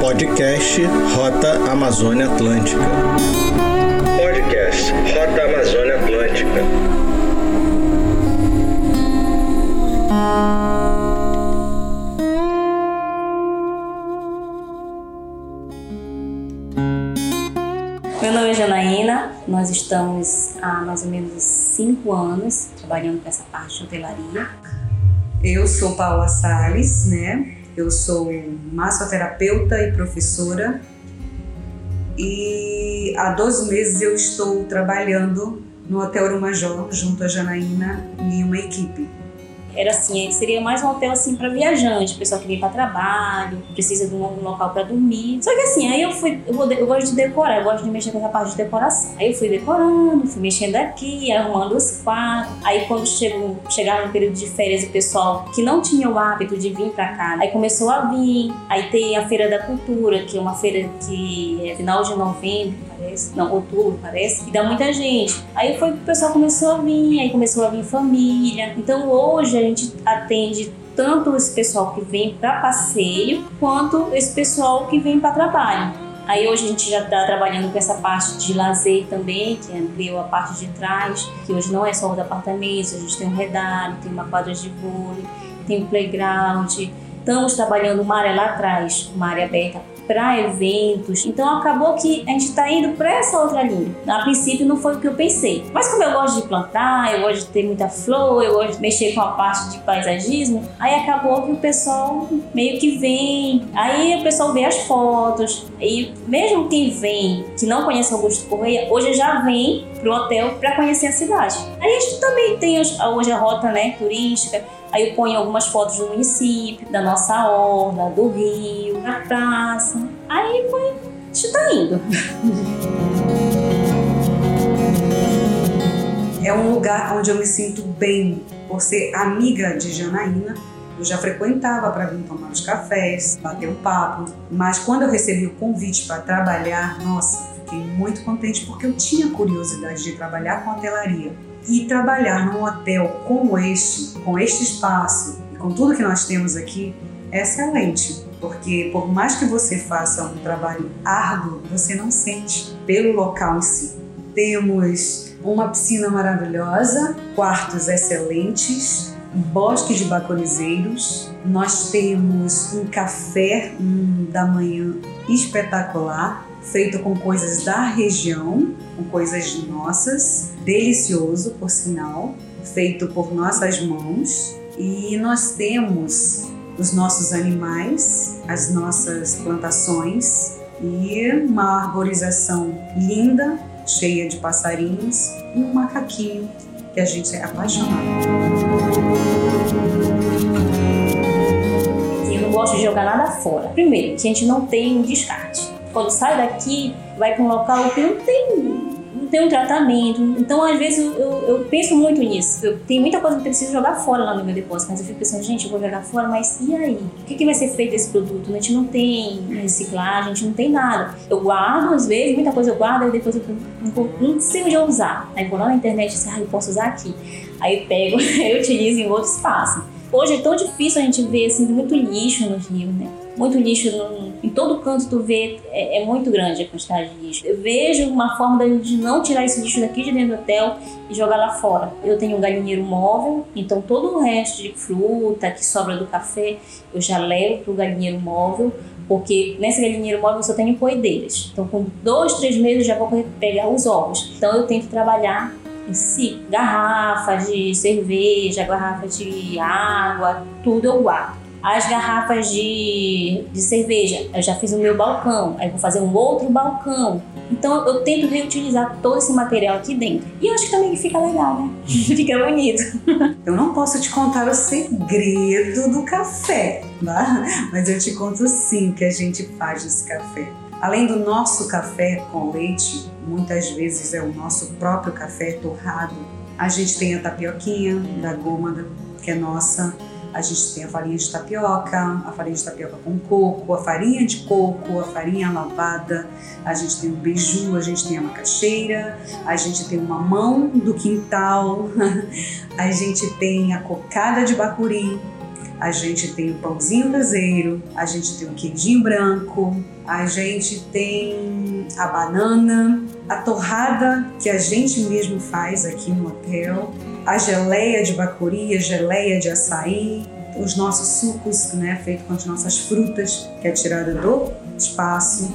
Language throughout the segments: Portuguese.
Podcast Rota Amazônia Atlântica. Podcast Rota Amazônia Atlântica. Meu nome é Janaína, nós estamos há mais ou menos cinco anos trabalhando com essa parte de hotelaria. Eu sou Paula Sales, né? Eu sou massoterapeuta e professora e há 12 meses eu estou trabalhando no Hotel Urumajó junto a Janaína e uma equipe era assim, seria mais um hotel assim para viajante, pessoal que vem para trabalho, precisa de um, local para dormir. Só que assim, aí eu fui, eu, vou, eu gosto de decorar, eu gosto de mexer com essa parte de decoração. Aí eu fui decorando, fui mexendo aqui, arrumando os quadros. Aí quando chegou, no período de férias, o pessoal que não tinha o hábito de vir para cá, aí começou a vir. Aí tem a Feira da Cultura, que é uma feira que é final de novembro, parece, não, outubro parece, e dá muita gente. Aí foi que o pessoal começou a vir, aí começou a vir família. Então hoje a gente atende tanto esse pessoal que vem para passeio, quanto esse pessoal que vem para trabalho. Aí hoje a gente já está trabalhando com essa parte de lazer também, que ampliou a parte de trás, que hoje não é só os apartamentos, a gente tem um redário, tem uma quadra de vôlei, tem um playground. Estamos trabalhando uma área lá atrás, uma área aberta para eventos. Então acabou que a gente está indo para essa outra linha. A princípio não foi o que eu pensei. Mas como eu gosto de plantar, eu gosto de ter muita flor, eu gosto de mexer com a parte de paisagismo, aí acabou que o pessoal meio que vem. Aí o pessoal vê as fotos. E mesmo quem vem, que não conhece Augusto Correia, hoje já vem pro hotel para conhecer a cidade. A gente também tem hoje a rota né, turística Aí eu ponho algumas fotos do município, da nossa orla, do rio, da praça. Aí foi, a gente tá indo. É um lugar onde eu me sinto bem por ser amiga de Janaína. Eu já frequentava para vir tomar os cafés, bater um papo, mas quando eu recebi o convite para trabalhar, nossa, fiquei muito contente porque eu tinha curiosidade de trabalhar com hotelaria. E trabalhar num hotel como este, com este espaço e com tudo que nós temos aqui, é excelente. Porque por mais que você faça um trabalho árduo, você não sente pelo local em si. Temos uma piscina maravilhosa, quartos excelentes, bosque de baconizeiros. Nós temos um café um, da manhã espetacular, feito com coisas da região, com coisas nossas, delicioso, por sinal, feito por nossas mãos. E nós temos os nossos animais, as nossas plantações e uma arborização linda, cheia de passarinhos e um macaquinho que a gente é apaixonado. Eu não gosto de jogar nada fora. Primeiro, que a gente não tem descarte quando sai daqui, vai para um local que não tem não tem um tratamento. Então, às vezes, eu, eu, penso muito nisso. Eu tenho muita coisa que eu preciso jogar fora lá no meu depósito, mas eu fico pensando, gente, eu vou jogar fora, mas e aí? O que, que vai ser feito desse produto? A gente não tem reciclagem, a gente não tem nada. Eu guardo, às vezes, muita coisa eu guardo, e depois eu não, não sei onde eu usar. Aí vou lá na internet e assim, ah, eu posso usar aqui. Aí eu pego, eu utilizo em outro espaço. Hoje é tão difícil a gente ver assim, muito lixo no rio, né? muito lixo no, em todo canto tu vê é, é, muito grande a quantidade de lixo. Eu vejo uma forma de não tirar esse lixo daqui de dentro do hotel e jogar lá fora. Eu tenho um galinheiro móvel, então todo o resto de fruta que sobra do café eu já levo pro galinheiro móvel, porque nesse galinheiro móvel eu só tenho poedeiras. Então com dois, três meses já vou pegar os ovos. Então eu tento trabalhar em si, garrafas de cerveja, garrafas de água, tudo eu guardo as garrafas de, de cerveja. Eu já fiz o meu balcão, aí vou fazer um outro balcão. Então eu tento reutilizar todo esse material aqui dentro. E eu acho que também fica legal, né? fica bonito. eu não posso te contar o segredo do café, tá? mas eu te conto sim que a gente faz nesse café. Além do nosso café com leite, muitas vezes é o nosso próprio café torrado. A gente tem a tapioquinha da gômada, que é nossa a gente tem a farinha de tapioca, a farinha de tapioca com coco, a farinha de coco, a farinha lavada, a gente tem o beiju, a gente tem a macaxeira, a gente tem o mamão do quintal, a gente tem a cocada de bacuri, a gente tem o pãozinho caseiro, a gente tem o queijinho branco, a gente tem a banana, a torrada que a gente mesmo faz aqui no hotel, a geleia de bacuri, a geleia de açaí, os nossos sucos, né, feito com as nossas frutas, que é tirada do espaço.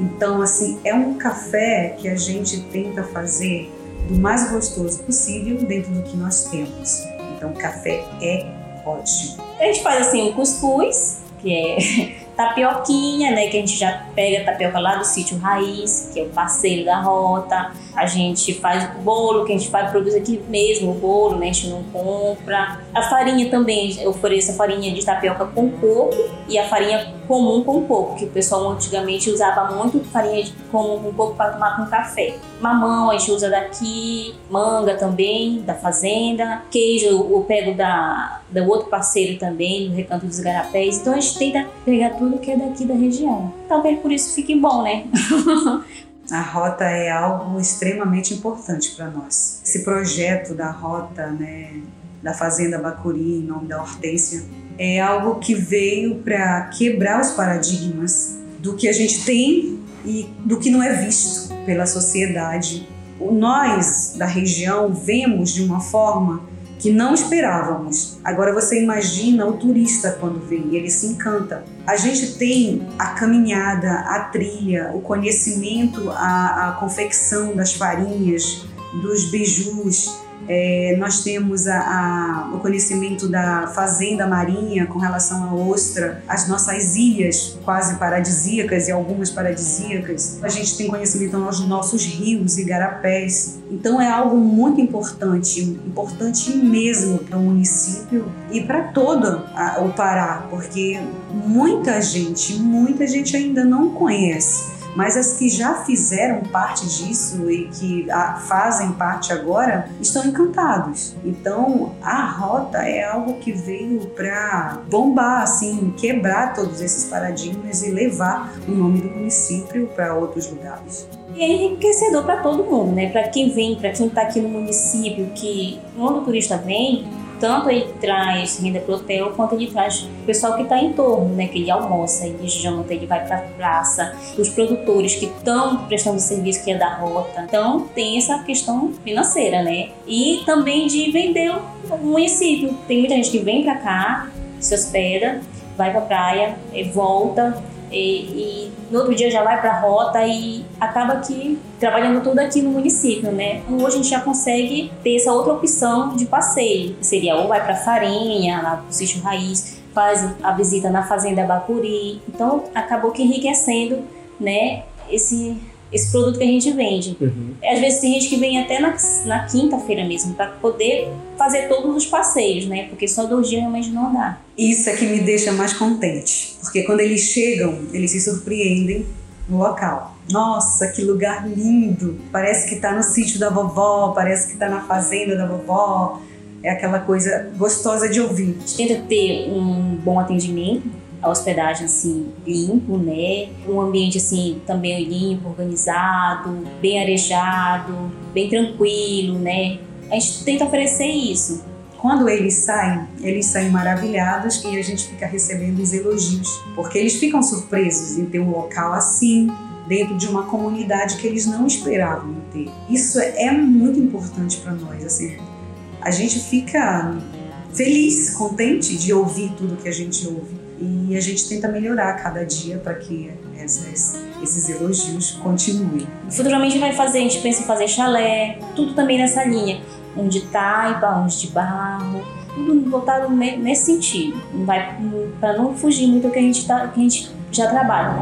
Então, assim, é um café que a gente tenta fazer do mais gostoso possível dentro do que nós temos. Então, o café é ótimo. A gente faz assim um cuscuz, que é tapioquinha, né? Que a gente já pega a tapioca lá do sítio Raiz, que é o parceiro da rota. A gente faz o bolo, que a gente faz, produz aqui mesmo o bolo, né? A gente não compra. A farinha também, eu ofereço a farinha de tapioca com coco e a farinha comum com coco, que o pessoal antigamente usava muito farinha de comum com coco para tomar com café. Mamão a gente usa daqui, manga também, da fazenda. Queijo eu pego da, do outro parceiro também, do Recanto dos Garapés. Então a gente tenta pegar tudo que é daqui da região. Talvez por isso fique bom, né? A rota é algo extremamente importante para nós. Esse projeto da rota, né, da Fazenda Bacuri, em nome da Hortência, é algo que veio para quebrar os paradigmas do que a gente tem e do que não é visto pela sociedade. Nós da região vemos de uma forma que não esperávamos. Agora você imagina o turista quando vem, ele se encanta. A gente tem a caminhada, a trilha, o conhecimento, a, a confecção das farinhas, dos beijus, é, nós temos a, a, o conhecimento da fazenda marinha com relação à ostra, as nossas ilhas quase paradisíacas e algumas paradisíacas. A gente tem conhecimento dos nossos rios e garapés. Então é algo muito importante, importante mesmo para o município e para todo a, o Pará, porque muita gente, muita gente ainda não conhece mas as que já fizeram parte disso e que fazem parte agora estão encantados. Então a rota é algo que veio para bombar, assim, quebrar todos esses paradigmas e levar o nome do município para outros lugares. E é enriquecedor para todo mundo, né? Para quem vem, para quem está aqui no município, que quando o turista vem, tanto ele traz renda para o hotel, quanto ele traz o pessoal que está em torno, né? Que ele almoça, ele janta, ele vai para a praça, os produtores que estão prestando serviço, que é da rota. Então, tem essa questão financeira, né? E também de vender o município. Tem muita gente que vem para cá, se hospeda, vai para a praia, volta, e, e, no outro dia já vai para a rota e acaba que trabalhando tudo aqui no município, né? Então, hoje a gente já consegue ter essa outra opção de passeio, seria ou vai para Farinha, lá pro Sítio Raiz, faz a visita na Fazenda Bacuri. Então acabou que enriquecendo, né, esse esse produto que a gente vende. Uhum. Às vezes tem gente que vem até na, na quinta-feira mesmo para poder fazer todos os passeios, né? Porque só dois dias realmente não dá. Isso é que me deixa mais contente, porque quando eles chegam, eles se surpreendem no local. Nossa, que lugar lindo! Parece que está no sítio da vovó, parece que está na fazenda da vovó. É aquela coisa gostosa de ouvir. A gente tenta ter um bom atendimento, a hospedagem assim limpo, né? Um ambiente assim também limpo, organizado, bem arejado, bem tranquilo, né? A gente tenta oferecer isso. Quando eles saem, eles saem maravilhados e a gente fica recebendo os elogios, porque eles ficam surpresos em ter um local assim, dentro de uma comunidade que eles não esperavam ter. Isso é muito importante para nós, assim. A gente fica feliz, contente de ouvir tudo que a gente ouve e a gente tenta melhorar cada dia para que essas, esses elogios continuem. Futuramente vai fazer, a gente pensa em fazer chalé, tudo também nessa linha, um de taipa, uns de barro, tudo voltado nesse sentido, vai para não fugir muito do que a gente tá, que a gente já trabalha.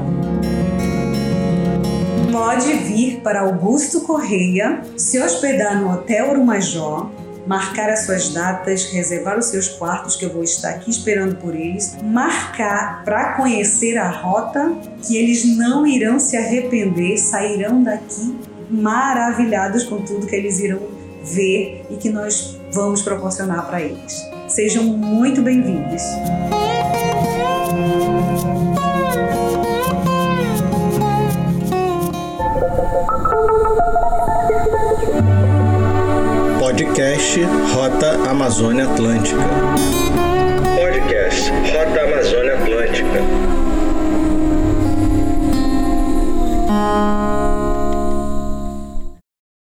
Pode vir para Augusto Correia, se hospedar no Hotel Urumajó, marcar as suas datas, reservar os seus quartos, que eu vou estar aqui esperando por eles, marcar para conhecer a rota, que eles não irão se arrepender, sairão daqui maravilhados com tudo que eles irão ver e que nós vamos proporcionar para eles. Sejam muito bem-vindos. Podcast Rota Amazônia Atlântica.